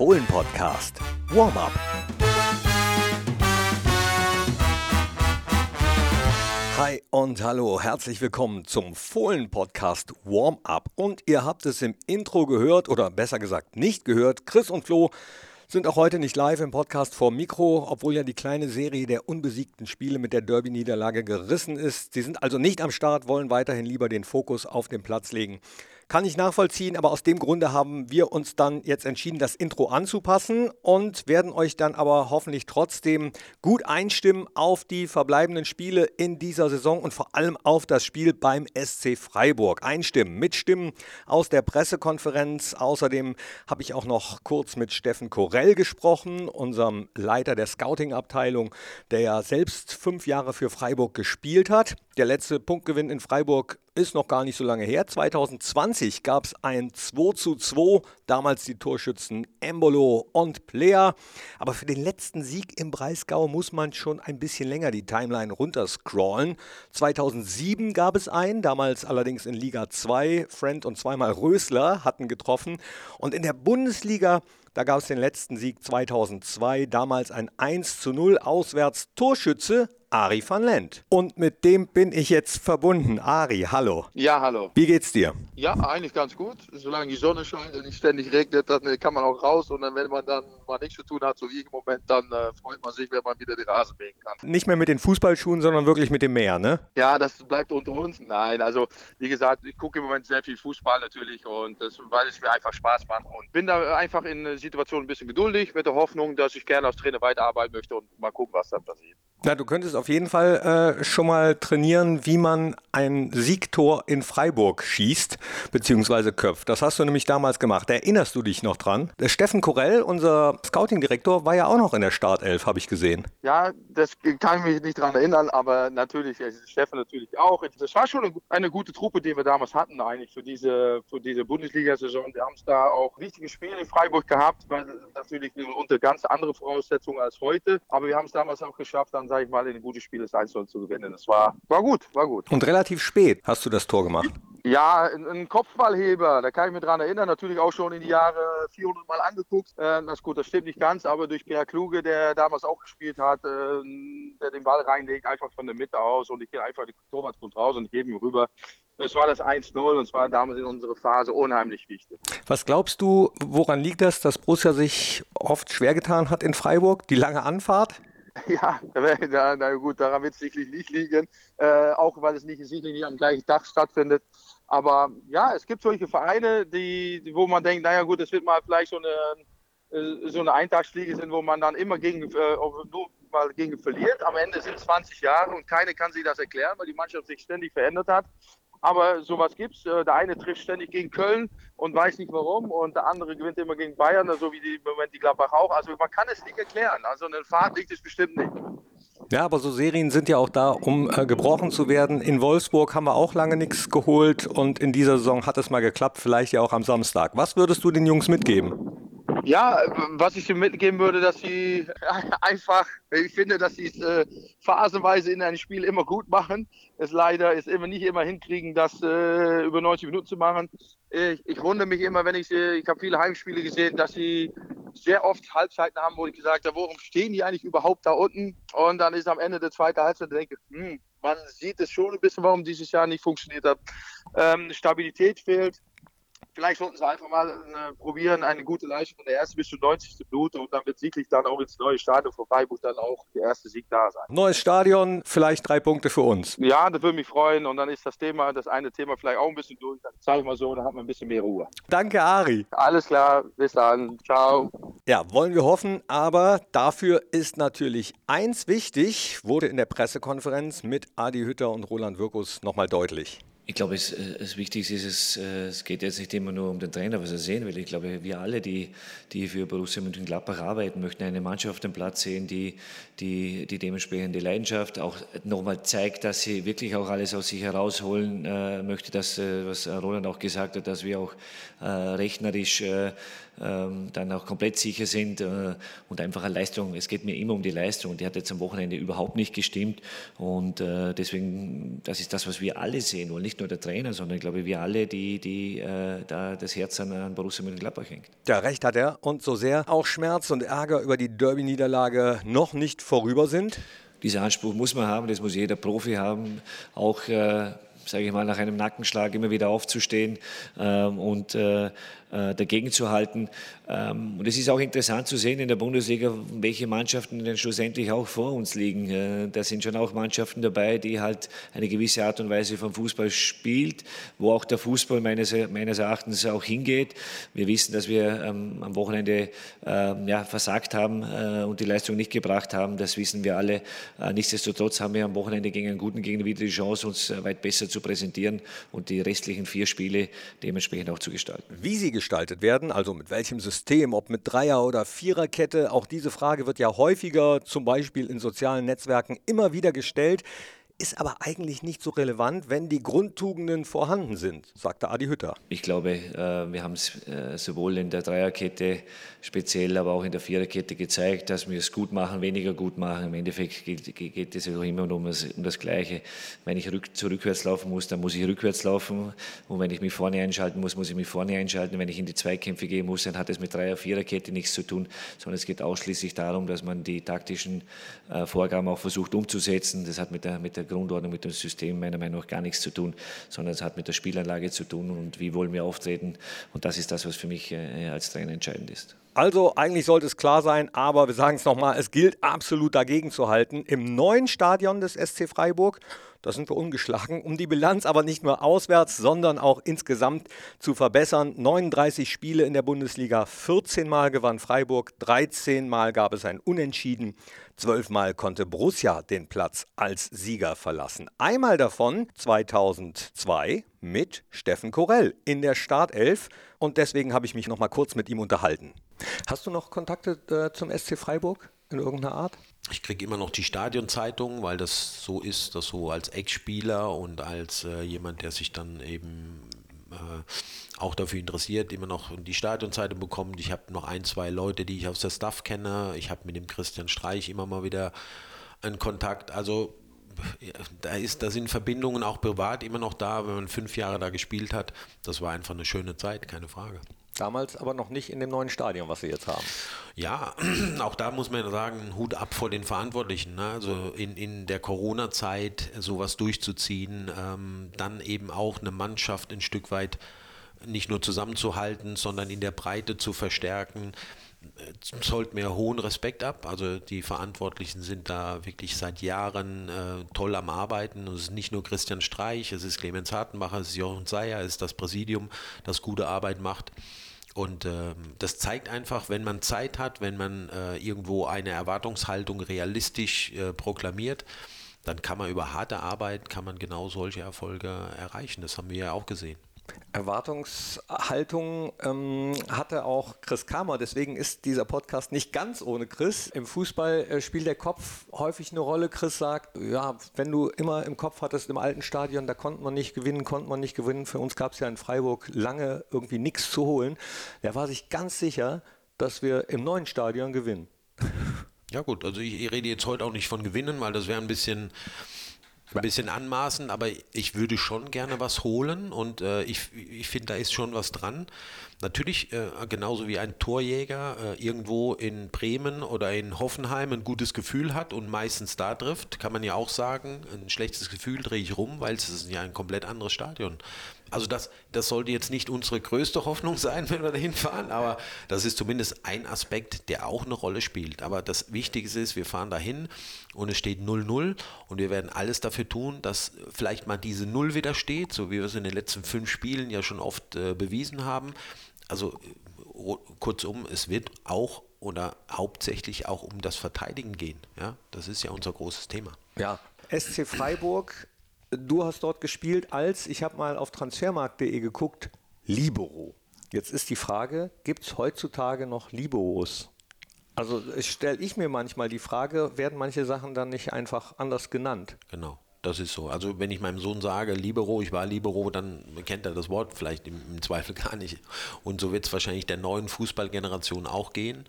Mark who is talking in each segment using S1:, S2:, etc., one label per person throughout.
S1: Fohlen-Podcast. Warm-up. Hi und hallo, herzlich willkommen zum Fohlen-Podcast Warm-up. Und ihr habt es im Intro gehört, oder besser gesagt nicht gehört, Chris und Flo sind auch heute nicht live im Podcast vor Mikro, obwohl ja die kleine Serie der unbesiegten Spiele mit der Derby-Niederlage gerissen ist. Sie sind also nicht am Start, wollen weiterhin lieber den Fokus auf den Platz legen. Kann ich nachvollziehen, aber aus dem Grunde haben wir uns dann jetzt entschieden, das Intro anzupassen und werden euch dann aber hoffentlich trotzdem gut einstimmen auf die verbleibenden Spiele in dieser Saison und vor allem auf das Spiel beim SC Freiburg. Einstimmen, mitstimmen aus der Pressekonferenz. Außerdem habe ich auch noch kurz mit Steffen Korell gesprochen, unserem Leiter der Scouting-Abteilung, der ja selbst fünf Jahre für Freiburg gespielt hat. Der letzte Punktgewinn in Freiburg ist noch gar nicht so lange her. 2020 gab es ein 2 zu 2, damals die Torschützen Embolo und Player. Aber für den letzten Sieg im Breisgau muss man schon ein bisschen länger die Timeline runterscrollen. 2007 gab es einen, damals allerdings in Liga 2. Friend und zweimal Rösler hatten getroffen. Und in der Bundesliga da gab es den letzten Sieg 2002, damals ein 1 zu 0 auswärts Torschütze Ari van Lent. Und mit dem bin ich jetzt verbunden. Ari, hallo.
S2: Ja, hallo.
S1: Wie geht's dir?
S2: Ja, eigentlich ganz gut. Solange die Sonne scheint und nicht ständig regnet, dann kann man auch raus. Und dann, wenn man dann mal nichts zu tun hat, so wie im Moment, dann äh, freut man sich, wenn man wieder den Rasen mähen kann.
S1: Nicht mehr mit den Fußballschuhen, sondern wirklich mit dem Meer, ne?
S2: Ja, das bleibt unter uns. Nein, also wie gesagt, ich gucke im Moment sehr viel Fußball natürlich und das, weil es mir einfach Spaß macht. Und bin da einfach in der Situation ein bisschen geduldig mit der Hoffnung, dass ich gerne als Trainer weiterarbeiten möchte und mal gucken, was dann passiert.
S1: Ja, du könntest auf jeden Fall äh, schon mal trainieren, wie man ein Siegtor in Freiburg schießt bzw. köpft. Das hast du nämlich damals gemacht. Erinnerst du dich noch dran? Steffen Korell, unser Scouting-Direktor, war ja auch noch in der Startelf, habe ich gesehen.
S2: Ja, das kann ich mich nicht daran erinnern, aber natürlich, Steffen natürlich auch. Das war schon eine gute Truppe, die wir damals hatten eigentlich für diese, für diese Bundesliga-Saison. Wir haben es da auch wichtige Spiele in Freiburg gehabt, weil natürlich unter ganz andere Voraussetzungen als heute. Aber wir haben es damals auch geschafft, dann sage ich mal, in ein gutes Spiel das 1 zu gewinnen. Das war, war gut, war gut.
S1: Und relativ spät hast du das Tor gemacht.
S2: Ja, ein Kopfballheber, da kann ich mich dran erinnern, natürlich auch schon in die Jahre 400 Mal angeguckt. Äh, das gut, das stimmt nicht ganz, aber durch Pierre Kluge, der damals auch gespielt hat, äh, der den Ball reinlegt, einfach von der Mitte aus und ich gehe einfach die Torwart kommt raus und gebe ihm rüber. Das war das 1-0 und es war damals in unserer Phase unheimlich wichtig.
S1: Was glaubst du, woran liegt das, dass Borussia sich oft schwer getan hat in Freiburg? Die lange Anfahrt?
S2: Ja, na, na gut, daran wird es sicherlich nicht liegen, äh, auch weil es nicht, sicherlich nicht am gleichen Tag stattfindet. Aber ja, es gibt solche Vereine, die, wo man denkt, naja gut, es wird mal vielleicht so eine, äh, so eine Eintagsfliege sind, wo man dann immer gegen, äh, nur mal gegen verliert. Am Ende sind es 20 Jahre und keine kann sich das erklären, weil die Mannschaft sich ständig verändert hat. Aber sowas gibt's. Äh, der eine trifft ständig gegen Köln und weiß nicht warum und der andere gewinnt immer gegen Bayern, so wie die, im Moment die Gladbach auch. Also man kann es nicht erklären. Also eine Fahrt liegt es bestimmt nicht.
S1: Ja, aber so Serien sind ja auch da, um äh, gebrochen zu werden. In Wolfsburg haben wir auch lange nichts geholt und in dieser Saison hat es mal geklappt, vielleicht ja auch am Samstag. Was würdest du den Jungs mitgeben?
S2: Ja, was ich dir mitgeben würde, dass sie einfach, ich finde, dass sie es äh, phasenweise in einem Spiel immer gut machen. Es leider ist immer nicht immer hinkriegen, das äh, über 90 Minuten zu machen. Ich, ich wundere mich immer, wenn ich ich habe viele Heimspiele gesehen, dass sie sehr oft Halbzeiten haben, wo ich gesagt habe, warum stehen die eigentlich überhaupt da unten? Und dann ist am Ende der zweiten Halbzeit, denke hm, man sieht es schon ein bisschen, warum dieses Jahr nicht funktioniert hat. Ähm, Stabilität fehlt vielleicht sollten sie einfach mal äh, probieren, eine gute Leistung von der ersten bis zur 90. Minute und dann wird sicherlich dann auch ins neue Stadion von Freiburg dann auch der erste Sieg da sein.
S1: Neues Stadion, vielleicht drei Punkte für uns.
S2: Ja, das würde mich freuen und dann ist das Thema, das eine Thema vielleicht auch ein bisschen durch. Dann sage ich mal so, dann hat man ein bisschen mehr Ruhe.
S1: Danke, Ari.
S2: Alles klar, bis dann. Ciao.
S1: Ja, wollen wir hoffen, aber dafür ist natürlich eins wichtig, wurde in der Pressekonferenz mit Adi Hütter und Roland Wirkus nochmal deutlich.
S3: Ich glaube, es, das Wichtigste ist, es, es geht jetzt nicht immer nur um den Trainer, was er sehen will. Ich glaube, wir alle, die, die für Borussia Mönchengladbach arbeiten, möchten eine Mannschaft auf dem Platz sehen, die, die, die dementsprechende Leidenschaft auch nochmal zeigt, dass sie wirklich auch alles aus sich herausholen äh, möchte. Das, äh, was Roland auch gesagt hat, dass wir auch äh, rechnerisch äh, dann auch komplett sicher sind äh, und einfach eine Leistung, es geht mir immer um die Leistung und die hat jetzt am Wochenende überhaupt nicht gestimmt und äh, deswegen, das ist das, was wir alle sehen wollen, nicht nur der Trainer, sondern ich glaube, wir alle, die, die äh, da das Herz an, an Borussia Mönchengladbach hängt.
S1: Ja, recht hat er. Und so sehr auch Schmerz und Ärger über die Derby-Niederlage noch nicht vorüber sind.
S3: Dieser Anspruch muss man haben, das muss jeder Profi haben, auch sage ich mal, nach einem Nackenschlag immer wieder aufzustehen ähm, und äh, äh, dagegen zu halten. Ähm, und es ist auch interessant zu sehen in der Bundesliga, welche Mannschaften denn schlussendlich auch vor uns liegen. Äh, da sind schon auch Mannschaften dabei, die halt eine gewisse Art und Weise vom Fußball spielt, wo auch der Fußball meines, meines Erachtens auch hingeht. Wir wissen, dass wir ähm, am Wochenende ähm, ja, versagt haben äh, und die Leistung nicht gebracht haben. Das wissen wir alle. Nichtsdestotrotz haben wir am Wochenende gegen einen guten Gegner wieder die Chance, uns weit besser zu präsentieren und die restlichen vier Spiele dementsprechend auch zu gestalten.
S1: Wie Sie gestaltet werden, also mit welchem System, ob mit Dreier- oder Viererkette, auch diese Frage wird ja häufiger, zum Beispiel in sozialen Netzwerken, immer wieder gestellt ist aber eigentlich nicht so relevant, wenn die Grundtugenden vorhanden sind, sagte Adi Hütter.
S3: Ich glaube, äh, wir haben es äh, sowohl in der Dreierkette speziell, aber auch in der Viererkette gezeigt, dass wir es gut machen, weniger gut machen. Im Endeffekt geht, es auch immer um das, um das Gleiche. Wenn ich rück, zurückwärts laufen muss, dann muss ich rückwärts laufen. Und wenn ich mich vorne einschalten muss, muss ich mich vorne einschalten. Wenn ich in die Zweikämpfe gehen muss, dann hat es mit Dreier-, Viererkette nichts zu tun, sondern es geht ausschließlich darum, dass man die taktischen äh, Vorgaben auch versucht umzusetzen. Das hat mit der, mit der Grundordnung, mit dem System meiner Meinung nach gar nichts zu tun, sondern es hat mit der Spielanlage zu tun und wie wollen wir auftreten. Und das ist das, was für mich äh, als Trainer entscheidend ist.
S1: Also eigentlich sollte es klar sein, aber wir sagen es nochmal, es gilt absolut dagegen zu halten. Im neuen Stadion des SC Freiburg, da sind wir ungeschlagen, um die Bilanz aber nicht nur auswärts, sondern auch insgesamt zu verbessern. 39 Spiele in der Bundesliga, 14 Mal gewann Freiburg, 13 Mal gab es ein Unentschieden, 12 Mal konnte Borussia den Platz als Sieger verlassen. Einmal davon 2002 mit Steffen Korell in der Startelf und deswegen habe ich mich noch mal kurz mit ihm unterhalten. Hast du noch Kontakte äh, zum SC Freiburg in irgendeiner Art?
S4: Ich kriege immer noch die Stadionzeitung, weil das so ist, dass so als Ex-Spieler und als äh, jemand, der sich dann eben auch dafür interessiert, immer noch die Stadionzeitung bekommt. Ich habe noch ein, zwei Leute, die ich aus der Staff kenne. Ich habe mit dem Christian Streich immer mal wieder einen Kontakt. Also da, ist, da sind Verbindungen auch privat immer noch da, wenn man fünf Jahre da gespielt hat. Das war einfach eine schöne Zeit, keine Frage.
S1: Damals aber noch nicht in dem neuen Stadion, was Sie jetzt haben.
S4: Ja, auch da muss man sagen, Hut ab vor den Verantwortlichen. Ne? Also in, in der Corona-Zeit sowas durchzuziehen, ähm, dann eben auch eine Mannschaft ein Stück weit nicht nur zusammenzuhalten, sondern in der Breite zu verstärken zollt mir hohen Respekt ab. Also die Verantwortlichen sind da wirklich seit Jahren äh, toll am Arbeiten. Und es ist nicht nur Christian Streich, es ist Clemens Hartenmacher, es ist Jochen Seyer, es ist das Präsidium, das gute Arbeit macht. Und äh, das zeigt einfach, wenn man Zeit hat, wenn man äh, irgendwo eine Erwartungshaltung realistisch äh, proklamiert, dann kann man über harte Arbeit, kann man genau solche Erfolge erreichen. Das haben wir ja auch gesehen.
S1: Erwartungshaltung ähm, hatte auch Chris Kramer. Deswegen ist dieser Podcast nicht ganz ohne Chris. Im Fußball äh, spielt der Kopf häufig eine Rolle. Chris sagt, ja, wenn du immer im Kopf hattest, im alten Stadion, da konnte man nicht gewinnen, konnte man nicht gewinnen. Für uns gab es ja in Freiburg lange irgendwie nichts zu holen. Er war sich ganz sicher, dass wir im neuen Stadion gewinnen.
S4: Ja gut, also ich, ich rede jetzt heute auch nicht von gewinnen, weil das wäre ein bisschen ein bisschen anmaßen, aber ich würde schon gerne was holen und äh, ich, ich finde, da ist schon was dran. Natürlich, äh, genauso wie ein Torjäger äh, irgendwo in Bremen oder in Hoffenheim ein gutes Gefühl hat und meistens da trifft, kann man ja auch sagen, ein schlechtes Gefühl drehe ich rum, weil es ist ja ein komplett anderes Stadion. Also das, das sollte jetzt nicht unsere größte Hoffnung sein, wenn wir dahin fahren, aber das ist zumindest ein Aspekt, der auch eine Rolle spielt. Aber das Wichtigste ist, wir fahren dahin und es steht 0-0 und wir werden alles dafür tun, dass vielleicht mal diese Null wieder steht, so wie wir es in den letzten fünf Spielen ja schon oft äh, bewiesen haben. Also kurzum, es wird auch oder hauptsächlich auch um das Verteidigen gehen. Ja, das ist ja unser großes Thema.
S1: Ja, SC Freiburg Du hast dort gespielt als, ich habe mal auf transfermarkt.de geguckt, Libero. Jetzt ist die Frage, gibt es heutzutage noch Liberos? Also stelle ich mir manchmal die Frage, werden manche Sachen dann nicht einfach anders genannt?
S4: Genau. Das ist so. Also wenn ich meinem Sohn sage, Libero, ich war Libero, dann kennt er das Wort vielleicht im, im Zweifel gar nicht. Und so wird es wahrscheinlich der neuen Fußballgeneration auch gehen.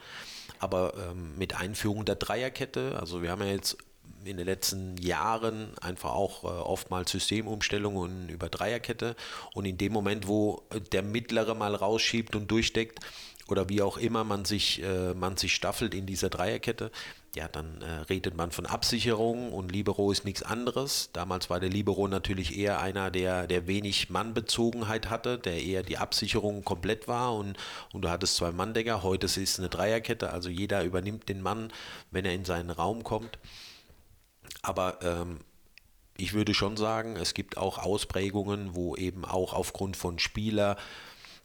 S4: Aber ähm, mit Einführung der Dreierkette, also wir haben ja jetzt in den letzten Jahren einfach auch äh, oftmals Systemumstellungen über Dreierkette. Und in dem Moment, wo der Mittlere mal rausschiebt und durchdeckt, oder wie auch immer man sich, äh, man sich staffelt in dieser Dreierkette, ja, dann äh, redet man von Absicherung und Libero ist nichts anderes. Damals war der Libero natürlich eher einer, der, der wenig Mannbezogenheit hatte, der eher die Absicherung komplett war und, und du hattest zwei Manndecker. Heute ist es eine Dreierkette, also jeder übernimmt den Mann, wenn er in seinen Raum kommt. Aber ähm, ich würde schon sagen, es gibt auch Ausprägungen, wo eben auch aufgrund von Spieler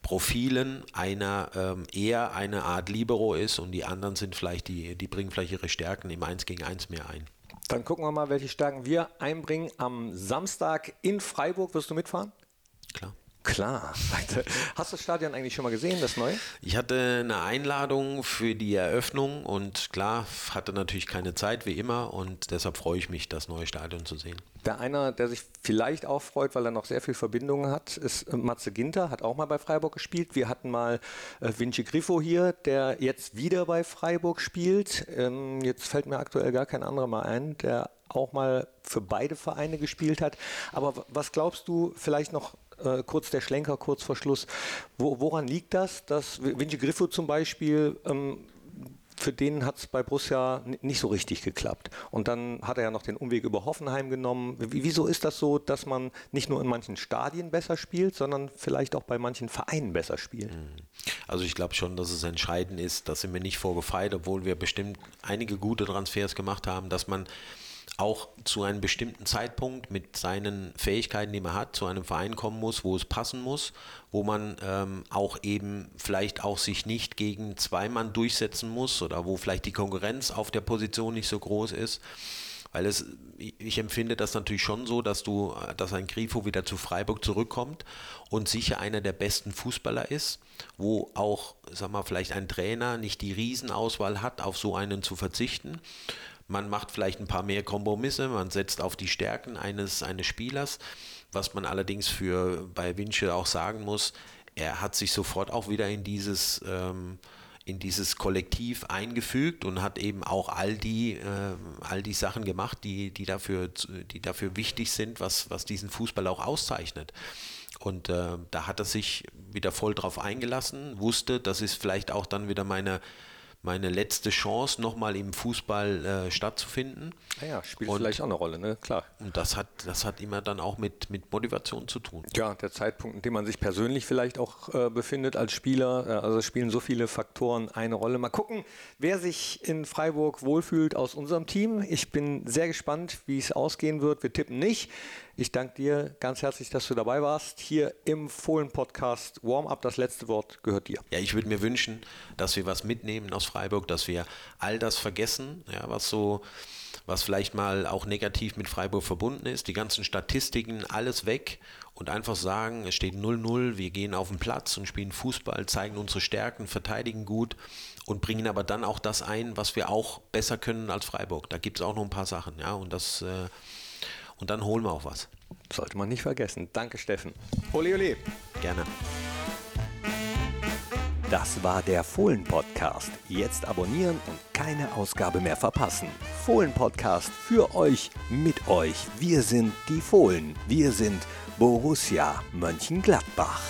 S4: Profilen einer ähm, eher eine Art Libero ist und die anderen sind vielleicht, die, die bringen vielleicht ihre Stärken im 1 gegen 1 mehr ein.
S1: Dann gucken wir mal, welche Stärken wir einbringen. Am Samstag in Freiburg wirst du mitfahren?
S4: Klar.
S1: Klar. Hast du das Stadion eigentlich schon mal gesehen, das neue?
S4: Ich hatte eine Einladung für die Eröffnung und klar, hatte natürlich keine Zeit wie immer und deshalb freue ich mich, das neue Stadion zu sehen.
S1: Der einer, der sich vielleicht auch freut, weil er noch sehr viel Verbindungen hat, ist äh, Matze Ginter, hat auch mal bei Freiburg gespielt. Wir hatten mal äh, Vinci Griffo hier, der jetzt wieder bei Freiburg spielt. Ähm, jetzt fällt mir aktuell gar kein anderer mal ein, der auch mal für beide Vereine gespielt hat. Aber was glaubst du, vielleicht noch äh, kurz der Schlenker, kurz vor Schluss. Wo, woran liegt das, dass Vinci Griffo zum Beispiel, ähm, für den hat es bei Borussia nicht so richtig geklappt. Und dann hat er ja noch den Umweg über Hoffenheim genommen. Wie, wieso ist das so, dass man nicht nur in manchen Stadien besser spielt, sondern vielleicht auch bei manchen Vereinen besser spielt? Mhm.
S4: Also ich glaube schon, dass es entscheidend ist, dass sind wir nicht vorgefeilt, obwohl wir bestimmt einige gute Transfers gemacht haben, dass man auch zu einem bestimmten Zeitpunkt mit seinen Fähigkeiten, die man hat, zu einem Verein kommen muss, wo es passen muss, wo man ähm, auch eben vielleicht auch sich nicht gegen zwei Mann durchsetzen muss oder wo vielleicht die Konkurrenz auf der Position nicht so groß ist. Weil es, ich empfinde das natürlich schon so, dass du, dass ein Grifo wieder zu Freiburg zurückkommt und sicher einer der besten Fußballer ist, wo auch, sag mal, vielleicht ein Trainer nicht die Riesenauswahl hat, auf so einen zu verzichten. Man macht vielleicht ein paar mehr Kompromisse, man setzt auf die Stärken eines, eines Spielers, was man allerdings für bei Winche auch sagen muss, er hat sich sofort auch wieder in dieses, ähm, in dieses Kollektiv eingefügt und hat eben auch all die, äh, all die Sachen gemacht, die, die, dafür, die dafür wichtig sind, was, was diesen Fußball auch auszeichnet. Und äh, da hat er sich wieder voll drauf eingelassen, wusste, das ist vielleicht auch dann wieder meine meine letzte Chance, nochmal im Fußball äh, stattzufinden.
S1: Ah ja, spielt und, vielleicht auch eine Rolle, ne? Klar.
S4: Und das hat, das hat immer dann auch mit, mit Motivation zu tun.
S1: Ja, der Zeitpunkt, in dem man sich persönlich vielleicht auch äh, befindet als Spieler. Äh, also spielen so viele Faktoren eine Rolle. Mal gucken, wer sich in Freiburg wohlfühlt aus unserem Team. Ich bin sehr gespannt, wie es ausgehen wird. Wir tippen nicht. Ich danke dir ganz herzlich, dass du dabei warst. Hier im Fohlen-Podcast Warm-up, das letzte Wort gehört dir.
S4: Ja, ich würde mir wünschen, dass wir was mitnehmen aus Freiburg, dass wir all das vergessen, ja, was so was vielleicht mal auch negativ mit Freiburg verbunden ist, die ganzen Statistiken, alles weg und einfach sagen, es steht 0-0, wir gehen auf den Platz und spielen Fußball, zeigen unsere Stärken, verteidigen gut und bringen aber dann auch das ein, was wir auch besser können als Freiburg. Da gibt es auch noch ein paar Sachen, ja, und das äh, und dann holen wir auch was.
S1: Sollte man nicht vergessen. Danke, Steffen. Ole, ole.
S4: Gerne.
S1: Das war der Fohlen-Podcast. Jetzt abonnieren und keine Ausgabe mehr verpassen. Fohlen-Podcast für euch, mit euch. Wir sind die Fohlen. Wir sind Borussia Mönchengladbach.